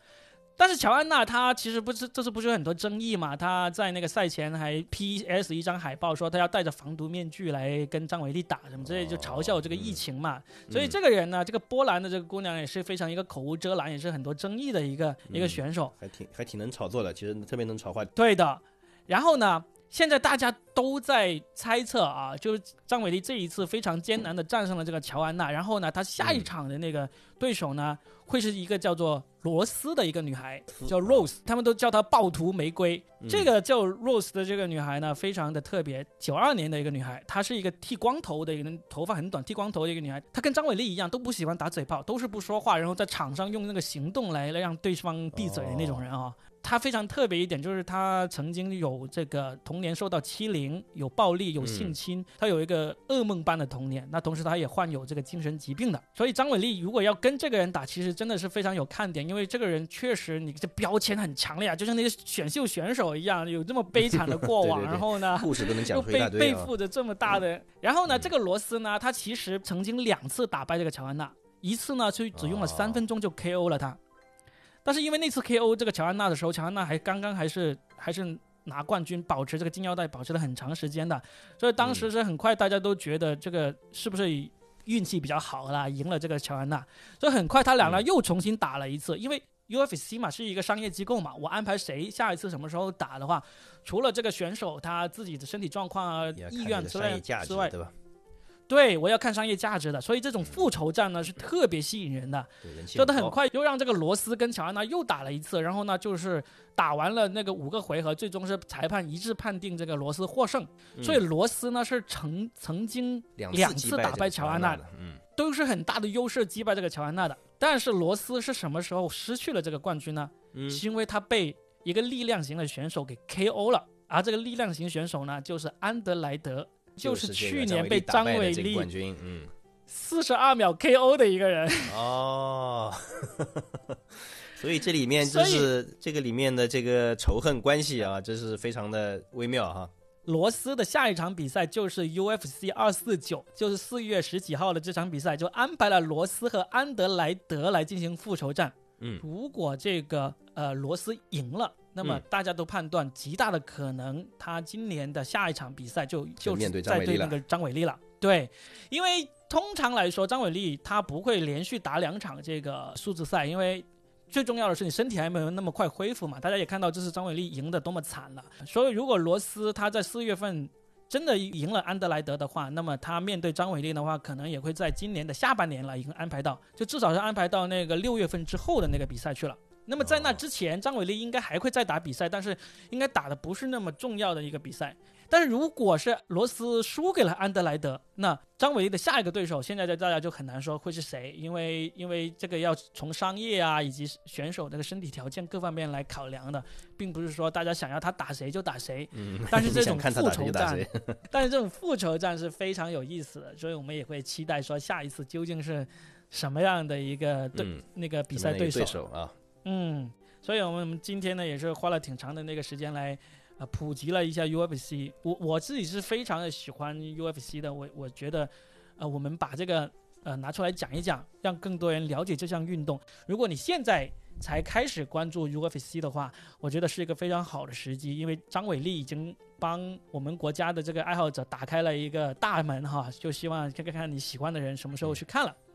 但是乔安娜她其实不是，这次不是有很多争议嘛？她在那个赛前还 P.S 一张海报，说她要戴着防毒面具来跟张伟丽打什么之类，就嘲笑这个疫情嘛。所以这个人呢，这个波兰的这个姑娘也是非常一个口无遮拦，也是很多争议的一个一个选手，还挺还挺能炒作的，其实特别能炒坏。对的，然后呢？现在大家都在猜测啊，就是张伟丽这一次非常艰难的战胜了这个乔安娜，然后呢，她下一场的那个对手呢，会是一个叫做罗斯的一个女孩，叫 Rose，他们都叫她暴徒玫瑰。这个叫 Rose 的这个女孩呢，非常的特别，九二年的一个女孩，她是一个剃光头的一个，头发很短，剃光头的一个女孩。她跟张伟丽一样，都不喜欢打嘴炮，都是不说话，然后在场上用那个行动来来让对方闭嘴的那种人啊。他非常特别一点，就是他曾经有这个童年受到欺凌、有暴力、有性侵，他有一个噩梦般的童年。那同时他也患有这个精神疾病的。所以张伟丽如果要跟这个人打，其实真的是非常有看点，因为这个人确实你这标签很强烈啊，就像那些选秀选手一样，有这么悲惨的过往，然后呢，故事都能讲出背背负着这么大的。然后呢，这个罗斯呢，他其实曾经两次打败这个乔安娜，一次呢就只用了三分钟就 KO 了他。但是因为那次 KO 这个乔安娜的时候，乔安娜还刚刚还是还是拿冠军，保持这个金腰带，保持了很长时间的，所以当时是很快大家都觉得这个是不是运气比较好啦，赢了这个乔安娜，所以很快他俩呢又重新打了一次，因为 UFC 嘛是一个商业机构嘛，我安排谁下一次什么时候打的话，除了这个选手他自己的身体状况啊、意愿之外之外，对吧？对，我要看商业价值的，所以这种复仇战呢是特别吸引人的。所以他很快又让这个罗斯跟乔安娜又打了一次，然后呢就是打完了那个五个回合，最终是裁判一致判定这个罗斯获胜。所以罗斯呢是曾曾经两次打败乔安娜的，嗯，都是很大的优势击败这个乔安娜的。但是罗斯是什么时候失去了这个冠军呢？是因为他被一个力量型的选手给 KO 了，而这个力量型选手呢就是安德莱德。就是去年被张伟丽冠军，嗯，四十二秒 KO 的一个人 哦，所以这里面就是这个里面的这个仇恨关系啊，这是非常的微妙哈。罗斯的下一场比赛就是 UFC 二四九，就是四月十几号的这场比赛，就安排了罗斯和安德莱德来进行复仇战。嗯，如果这个呃罗斯赢了。那么大家都判断极大的可能，他今年的下一场比赛就就是在对那个张伟丽了。对，因为通常来说，张伟丽他不会连续打两场这个数字赛，因为最重要的是你身体还没有那么快恢复嘛。大家也看到这次张伟丽赢得多么惨了。所以如果罗斯他在四月份真的赢了安德莱德的话，那么他面对张伟丽的话，可能也会在今年的下半年来，已经安排到，就至少是安排到那个六月份之后的那个比赛去了。那么在那之前，张伟丽应该还会再打比赛，但是应该打的不是那么重要的一个比赛。但是如果是罗斯输给了安德莱德，那张伟丽的下一个对手，现在大家就很难说会是谁，因为因为这个要从商业啊以及选手这个身体条件各方面来考量的，并不是说大家想要他打谁就打谁。嗯，但是这种复仇战 但是这种复仇战是非常有意思的，所以我们也会期待说下一次究竟是什么样的一个对、嗯，那个比赛手。对手啊，嗯，所以我们今天呢也是花了挺长的那个时间来呃普及了一下 UFC。我我自己是非常的喜欢 UFC 的，我我觉得呃我们把这个呃拿出来讲一讲，让更多人了解这项运动。如果你现在才开始关注 UFC 的话，我觉得是一个非常好的时机，因为张伟丽已经帮我们国家的这个爱好者打开了一个大门哈，就希望看看看你喜欢的人什么时候去看了。嗯，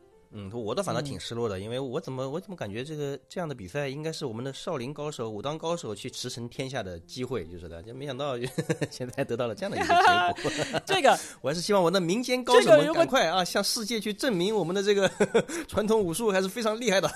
我倒反倒嗯挺失落的，因为我怎么我怎么感觉这个这样的比赛应该是我们的少林高手、武当高手去驰骋天下的机会，就是的，就没想到 现在得到了这样的一个结果。这个 我还是希望我的民间高手们赶快啊，向世界去证明我们的这个传统武术还是非常厉害的。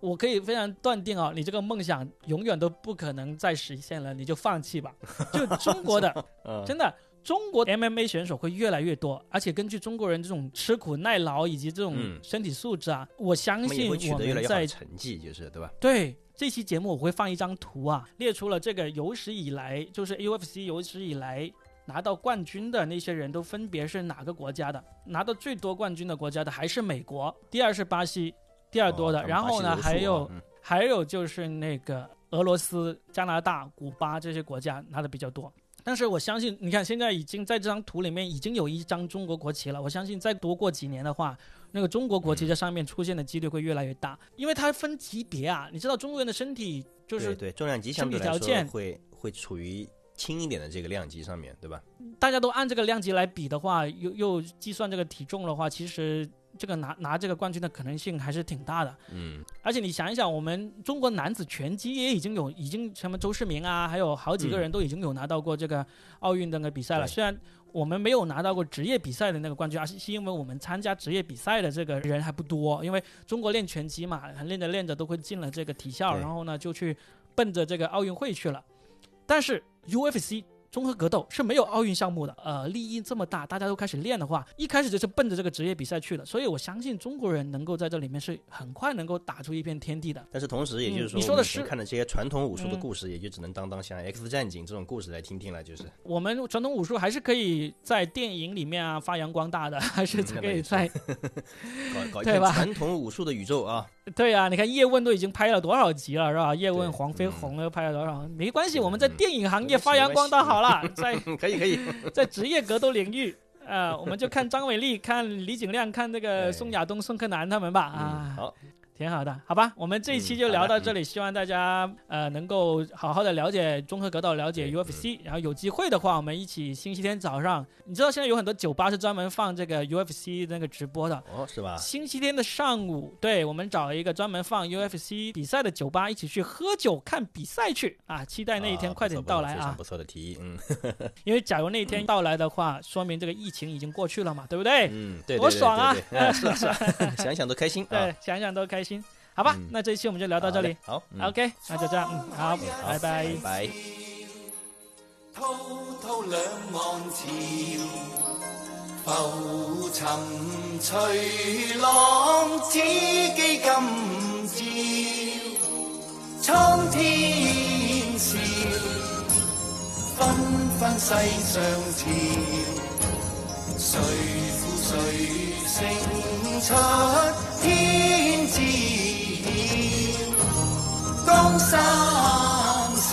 我可以非常断定哦，你这个梦想永远都不可能再实现了，你就放弃吧。就中国的，嗯，真的，中国 MMA 选手会越来越多，而且根据中国人这种吃苦耐劳以及这种嗯身体素质啊，我相信取得越来我们在越成绩，就是对吧？对这期节目我会放一张图啊，列出了这个有史以来就是 UFC 有史以来。拿到冠军的那些人都分别是哪个国家的？拿到最多冠军的国家的还是美国，第二是巴西，第二多的。然后呢，还有嗯还有就是那个俄罗斯、加拿大、古巴这些国家拿的比较多。但是我相信，你看现在已经在这张图里面已经有一张中国国旗了。我相信再多过几年的话，那个中国国旗在上面出现的几率会越来越大，因为它分级别啊。你知道中国人的身体就是对对，重量级相对来条件说会会处于轻一点的这个量级上面，对吧？大家都按这个量级来比的话，又又计算这个体重的话，其实这个拿拿这个冠军的可能性还是挺大的。嗯，而且你想一想，我们中国男子拳击也已经有，已经什么周世明啊，还有好几个人都已经有拿到过这个奥运的那个比赛了。对虽然我们没有拿到过职业比赛的那个冠军，而是是因为我们参加职业比赛的这个人还不多。因为中国练拳击嘛，练着练着都会进了这个体校，然后呢就去奔着这个奥运会去了。但是 UFC 综合格斗是没有奥运项目的，呃，利益这么大，大家都开始练的话，一开始就是奔着这个职业比赛去了，所以我相信中国人能够在这里面是很快能够打出一片天地的。但是同时，也就是嗯说，你说的是看的这些传统武术的嗯故事，也就只能当当像《X 战警》这种故事来听听了，就是。我们传统武术还是可以在电影里面啊发扬光大的，还是可以倒在 搞搞一 对吧传统武术的宇宙啊！对啊，你看叶问都已经拍了多少集了，是吧？叶问、黄飞嗯鸿又拍了多少？没关系，我们在嗯电影行业发扬光大好了，在可以可以，在职业格斗领域。呃，我们就看张伟丽、看李景亮、看那个宋亚东、宋柯南他们吧。嗯，啊，好，挺好的，好吧？我们这一期就聊到这里，希望大家呃能够好好的了解综合格斗，了解 UFC，然后有机会的话，我们一起星期天早上，你知道现在有很多酒吧是专门放这个 UFC 那个直播的。哦，是吧？星期天的上午，对我们找一个专门放 UFC 比赛的酒吧，一起去喝酒看比赛去啊！期待那一天啊快点到来啊！不错不错非常不错的提议，嗯 因为假如那一天到来的话，说明这个疫情已经过去了嘛，对不对？嗯，对，对多爽啊是啊是啊，想想都开心啊对。，想想都开心。好吧，嗯。那这一期我们就聊到这里。好，好。嗯。OK，那就这样，嗯，好，好拜拜。拜拜。滔滔兩岸潮，浮沉隨浪，只記今朝，蒼天笑，紛紛世上潮，誰負谁胜出天知曉，江山笑。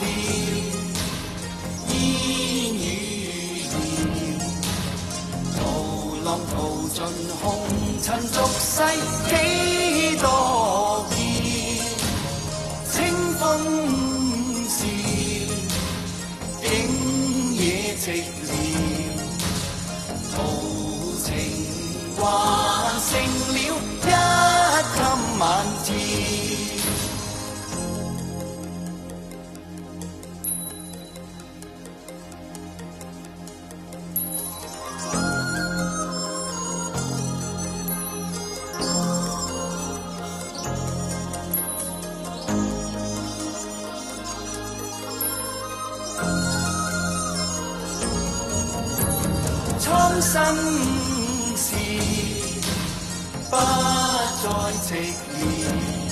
煙雨遙，途浪淘盡紅塵俗世幾多變，清風笑，景野寂化成了一襟晚照，苍。再直